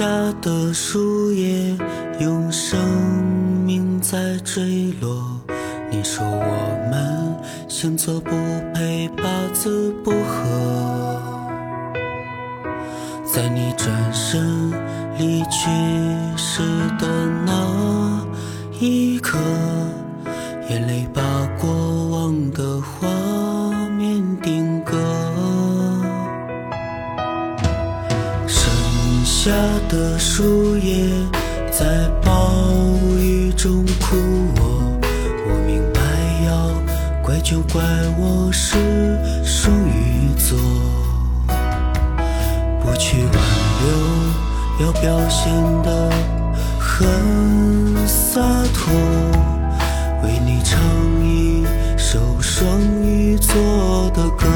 下的树叶用生命在坠落。你说我们星座不配，八字不合。在你转身离去时的那一刻，眼泪把下的树叶在暴雨中哭我，我明白要怪就怪我是双鱼座，不去挽留，要表现得很洒脱，为你唱一首双鱼座的歌。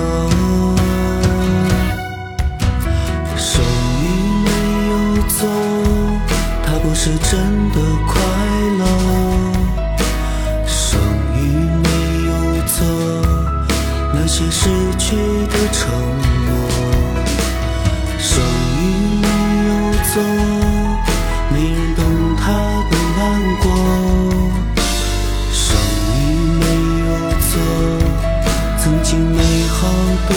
是真的快乐。双鱼没有错，那些失去的承诺。双鱼没有错，没人懂他的难过。双鱼没有错，曾经美好的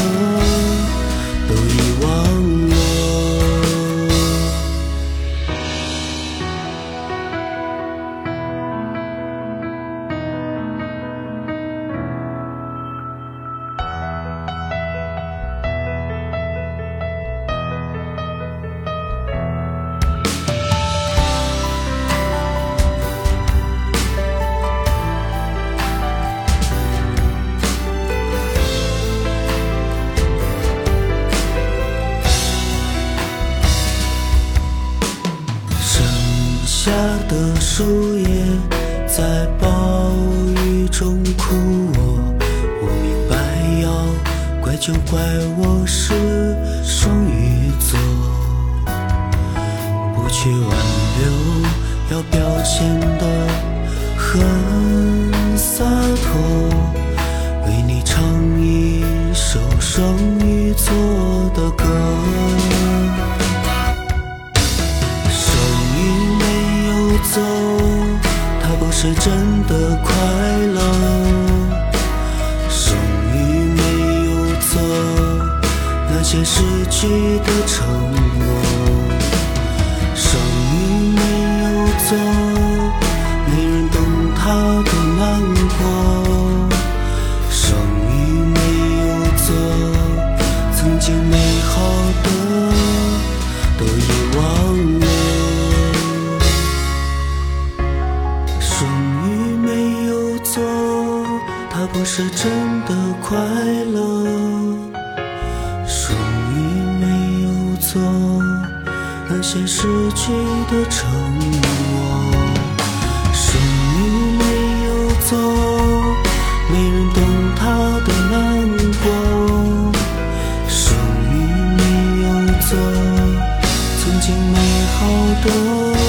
下的树叶在暴雨中哭我，我明白要怪就怪我是双鱼座，不去挽留，要表现得很洒脱，为你唱一首双鱼座的歌。是真的快乐。双鱼没有错，那些失去的承诺。双鱼没有错，没人懂他的难过。双鱼没有错，曾经美好的都遗忘了。是真的快乐，属于没有走，那些失去的承诺，属于没有走，没人懂他的难过，属于没有走，曾经美好的。